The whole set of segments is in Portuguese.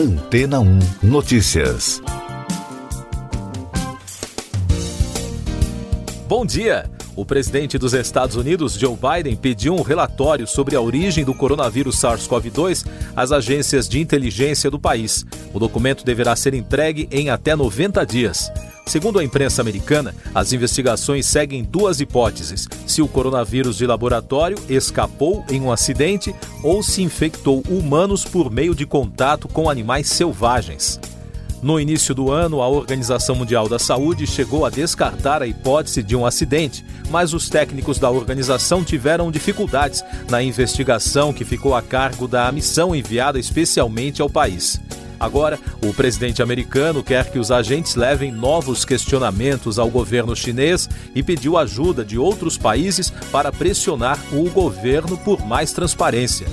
Antena 1 Notícias. Bom dia! O presidente dos Estados Unidos, Joe Biden, pediu um relatório sobre a origem do coronavírus SARS-CoV-2 às agências de inteligência do país. O documento deverá ser entregue em até 90 dias. Segundo a imprensa americana, as investigações seguem duas hipóteses: se o coronavírus de laboratório escapou em um acidente ou se infectou humanos por meio de contato com animais selvagens. No início do ano, a Organização Mundial da Saúde chegou a descartar a hipótese de um acidente, mas os técnicos da organização tiveram dificuldades na investigação que ficou a cargo da missão enviada especialmente ao país. Agora, o presidente americano quer que os agentes levem novos questionamentos ao governo chinês e pediu ajuda de outros países para pressionar o governo por mais transparência.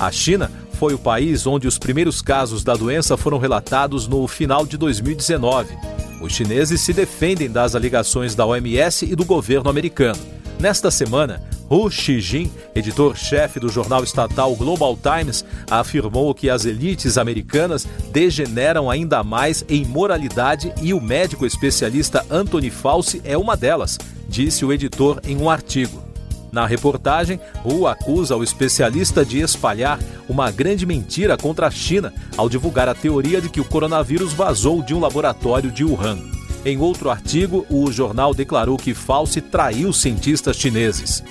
A China foi o país onde os primeiros casos da doença foram relatados no final de 2019. Os chineses se defendem das alegações da OMS e do governo americano. Nesta semana, Hu Xijin, editor-chefe do jornal estatal Global Times, afirmou que as elites americanas degeneram ainda mais em moralidade e o médico especialista Anthony Fauci é uma delas, disse o editor em um artigo. Na reportagem, Hu acusa o especialista de espalhar uma grande mentira contra a China ao divulgar a teoria de que o coronavírus vazou de um laboratório de Wuhan. Em outro artigo, o jornal declarou que Fauci traiu cientistas chineses.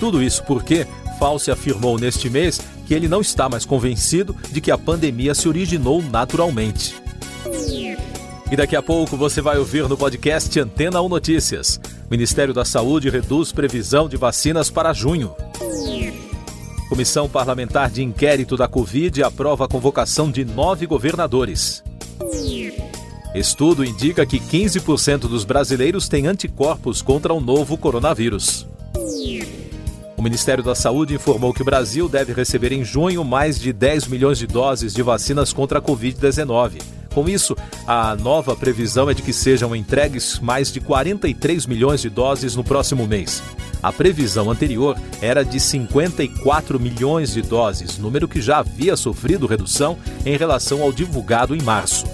Tudo isso porque Fauci afirmou neste mês que ele não está mais convencido de que a pandemia se originou naturalmente. E daqui a pouco você vai ouvir no podcast Antena 1 Notícias. Ministério da Saúde reduz previsão de vacinas para junho. Comissão Parlamentar de Inquérito da Covid aprova a convocação de nove governadores. Estudo indica que 15% dos brasileiros têm anticorpos contra o novo coronavírus. O Ministério da Saúde informou que o Brasil deve receber em junho mais de 10 milhões de doses de vacinas contra a Covid-19. Com isso, a nova previsão é de que sejam entregues mais de 43 milhões de doses no próximo mês. A previsão anterior era de 54 milhões de doses, número que já havia sofrido redução em relação ao divulgado em março.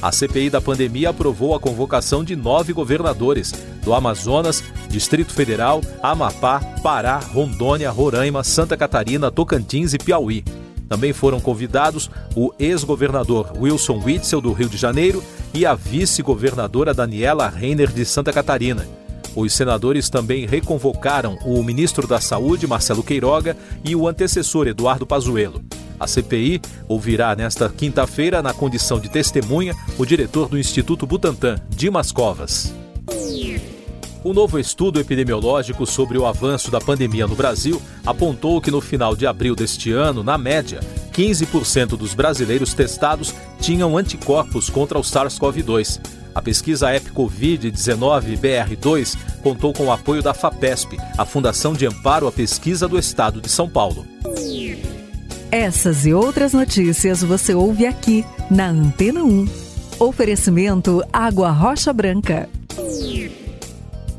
A CPI da pandemia aprovou a convocação de nove governadores do Amazonas, Distrito Federal, Amapá, Pará, Rondônia, Roraima, Santa Catarina, Tocantins e Piauí. Também foram convidados o ex-governador Wilson Witzel, do Rio de Janeiro, e a vice-governadora Daniela Reiner, de Santa Catarina. Os senadores também reconvocaram o ministro da Saúde, Marcelo Queiroga, e o antecessor, Eduardo Pazuello. A CPI ouvirá nesta quinta-feira, na condição de testemunha, o diretor do Instituto Butantan, Dimas Covas. O novo estudo epidemiológico sobre o avanço da pandemia no Brasil apontou que no final de abril deste ano, na média, 15% dos brasileiros testados tinham anticorpos contra o SARS-CoV-2. A pesquisa EpiCovid-19 BR2 contou com o apoio da FAPESP, a Fundação de Amparo à Pesquisa do Estado de São Paulo. Essas e outras notícias você ouve aqui na Antena 1. Oferecimento Água Rocha Branca.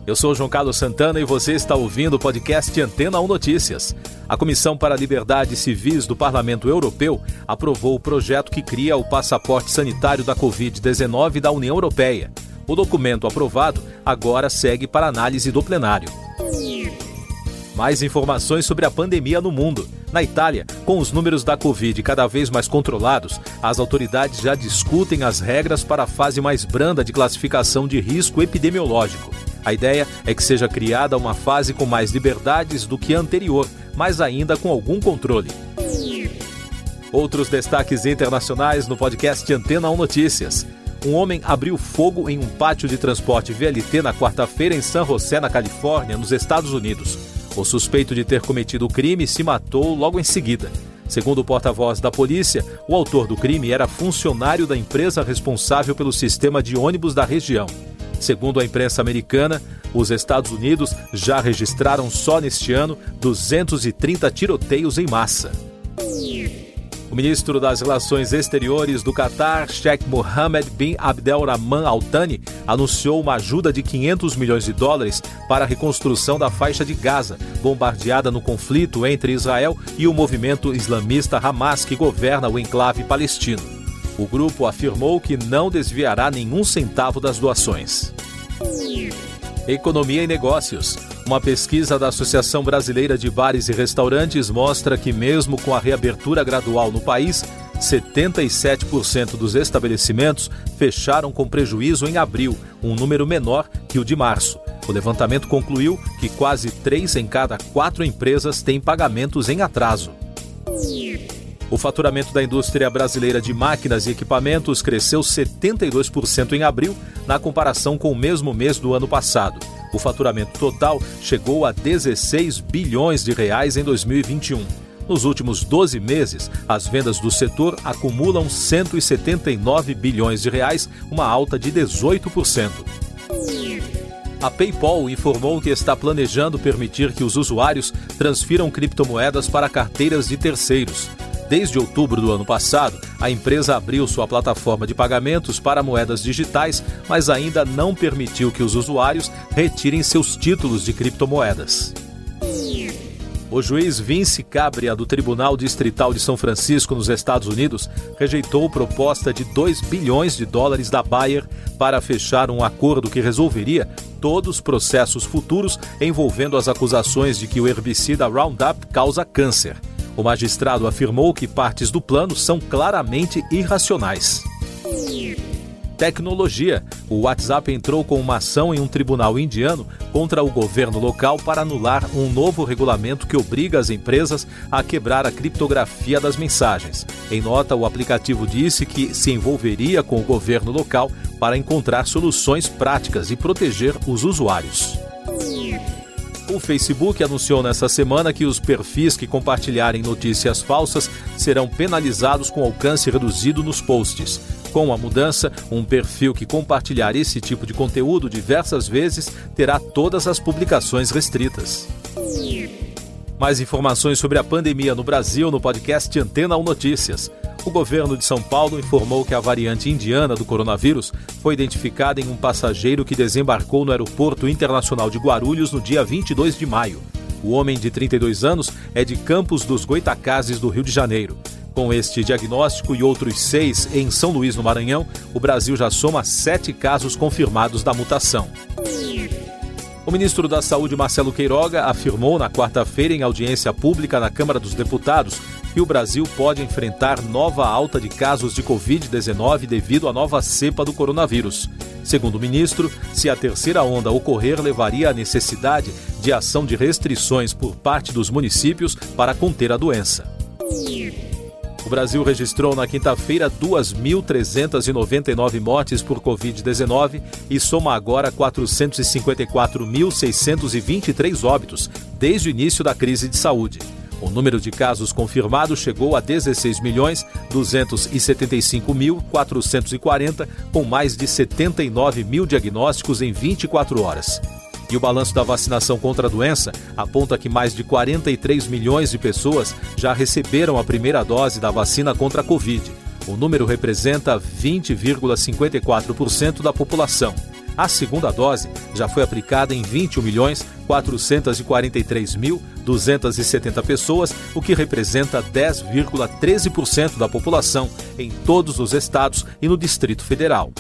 Eu sou João Carlos Santana e você está ouvindo o podcast Antena 1 Notícias. A Comissão para Liberdades Civis do Parlamento Europeu aprovou o projeto que cria o passaporte sanitário da Covid-19 da União Europeia. O documento aprovado agora segue para análise do plenário. Mais informações sobre a pandemia no mundo. Na Itália, com os números da Covid cada vez mais controlados, as autoridades já discutem as regras para a fase mais branda de classificação de risco epidemiológico. A ideia é que seja criada uma fase com mais liberdades do que a anterior, mas ainda com algum controle. Outros destaques internacionais no podcast Antena 1 Notícias. Um homem abriu fogo em um pátio de transporte VLT na quarta-feira em San José, na Califórnia, nos Estados Unidos. O suspeito de ter cometido o crime se matou logo em seguida. Segundo o porta-voz da polícia, o autor do crime era funcionário da empresa responsável pelo sistema de ônibus da região. Segundo a imprensa americana, os Estados Unidos já registraram só neste ano 230 tiroteios em massa. Ministro das Relações Exteriores do Catar, Sheikh Mohammed bin Abdelrahman Al Thani, anunciou uma ajuda de 500 milhões de dólares para a reconstrução da faixa de Gaza, bombardeada no conflito entre Israel e o movimento islamista Hamas que governa o enclave palestino. O grupo afirmou que não desviará nenhum centavo das doações. Economia e Negócios. Uma pesquisa da Associação Brasileira de Bares e Restaurantes mostra que, mesmo com a reabertura gradual no país, 77% dos estabelecimentos fecharam com prejuízo em abril, um número menor que o de março. O levantamento concluiu que quase três em cada quatro empresas têm pagamentos em atraso. O faturamento da indústria brasileira de máquinas e equipamentos cresceu 72% em abril, na comparação com o mesmo mês do ano passado. O faturamento total chegou a 16 bilhões de reais em 2021. Nos últimos 12 meses, as vendas do setor acumulam 179 bilhões de reais, uma alta de 18%. A PayPal informou que está planejando permitir que os usuários transfiram criptomoedas para carteiras de terceiros. Desde outubro do ano passado, a empresa abriu sua plataforma de pagamentos para moedas digitais, mas ainda não permitiu que os usuários retirem seus títulos de criptomoedas. O juiz Vince Cabria, do Tribunal Distrital de São Francisco, nos Estados Unidos, rejeitou proposta de 2 bilhões de dólares da Bayer para fechar um acordo que resolveria todos os processos futuros envolvendo as acusações de que o herbicida Roundup causa câncer. O magistrado afirmou que partes do plano são claramente irracionais. Tecnologia. O WhatsApp entrou com uma ação em um tribunal indiano contra o governo local para anular um novo regulamento que obriga as empresas a quebrar a criptografia das mensagens. Em nota, o aplicativo disse que se envolveria com o governo local para encontrar soluções práticas e proteger os usuários. O Facebook anunciou nesta semana que os perfis que compartilharem notícias falsas serão penalizados com alcance reduzido nos posts. Com a mudança, um perfil que compartilhar esse tipo de conteúdo diversas vezes terá todas as publicações restritas. Mais informações sobre a pandemia no Brasil no podcast Antena 1 Notícias. O governo de São Paulo informou que a variante indiana do coronavírus foi identificada em um passageiro que desembarcou no Aeroporto Internacional de Guarulhos no dia 22 de maio. O homem de 32 anos é de Campos dos Goitacazes, do Rio de Janeiro. Com este diagnóstico e outros seis em São Luís, no Maranhão, o Brasil já soma sete casos confirmados da mutação. O ministro da Saúde, Marcelo Queiroga, afirmou na quarta-feira, em audiência pública na Câmara dos Deputados, que o Brasil pode enfrentar nova alta de casos de Covid-19 devido à nova cepa do coronavírus. Segundo o ministro, se a terceira onda ocorrer, levaria à necessidade de ação de restrições por parte dos municípios para conter a doença. O Brasil registrou na quinta-feira 2.399 mortes por Covid-19 e soma agora 454.623 óbitos desde o início da crise de saúde. O número de casos confirmados chegou a 16 milhões 275 mil 440, com mais de 79 mil diagnósticos em 24 horas. E o balanço da vacinação contra a doença aponta que mais de 43 milhões de pessoas já receberam a primeira dose da vacina contra a Covid. O número representa 20,54% da população. A segunda dose já foi aplicada em 21 milhões 443 mil 270 pessoas, o que representa 10,13% da população em todos os estados e no Distrito Federal.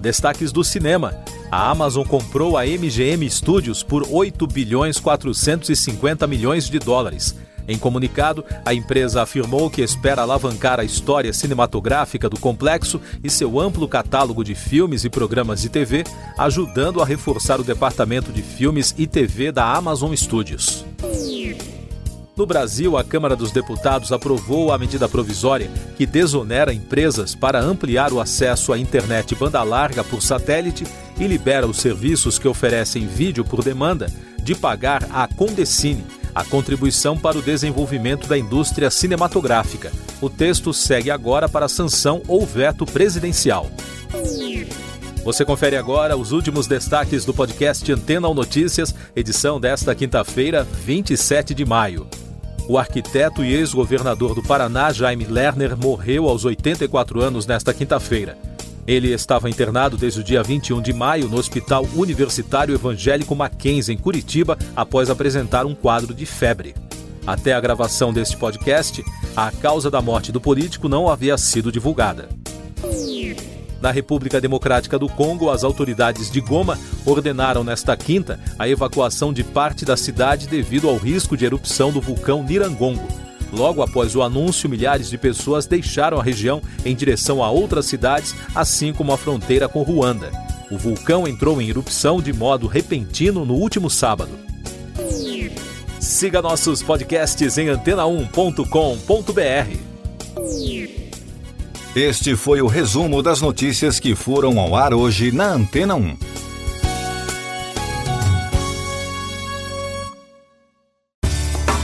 Destaques do cinema. A Amazon comprou a MGM Studios por 8 bilhões 450 milhões de dólares. Em comunicado, a empresa afirmou que espera alavancar a história cinematográfica do complexo e seu amplo catálogo de filmes e programas de TV, ajudando a reforçar o departamento de filmes e TV da Amazon Studios. No Brasil, a Câmara dos Deputados aprovou a medida provisória que desonera empresas para ampliar o acesso à internet banda larga por satélite e libera os serviços que oferecem vídeo por demanda de pagar à Condecine a contribuição para o desenvolvimento da indústria cinematográfica. O texto segue agora para sanção ou veto presidencial. Você confere agora os últimos destaques do podcast Antena ou Notícias, edição desta quinta-feira, 27 de maio. O arquiteto e ex-governador do Paraná, Jaime Lerner, morreu aos 84 anos nesta quinta-feira. Ele estava internado desde o dia 21 de maio no Hospital Universitário Evangélico Mackenzie, em Curitiba, após apresentar um quadro de febre. Até a gravação deste podcast, a causa da morte do político não havia sido divulgada. Na República Democrática do Congo, as autoridades de Goma ordenaram nesta quinta a evacuação de parte da cidade devido ao risco de erupção do vulcão Nirangongo. Logo após o anúncio, milhares de pessoas deixaram a região em direção a outras cidades, assim como a fronteira com Ruanda. O vulcão entrou em erupção de modo repentino no último sábado. Siga nossos podcasts em antena1.com.br. Este foi o resumo das notícias que foram ao ar hoje na Antena 1.